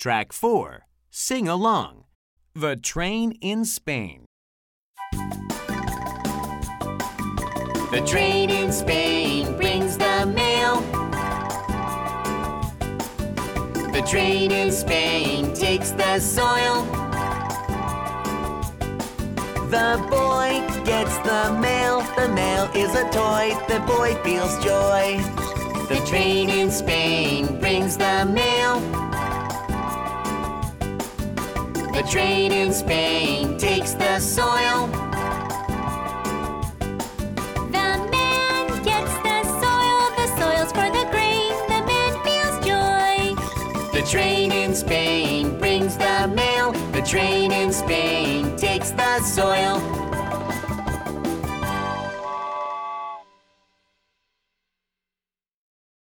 Track 4. Sing along. The train in Spain. The train in Spain brings the mail. The train in Spain takes the soil. The boy gets the mail. The mail is a toy. The boy feels joy. The train in Spain brings the mail. The train in Spain takes the soil. The man gets the soil, the soil's for the grain. The man feels joy. The train in Spain brings the mail. The train in Spain takes the soil.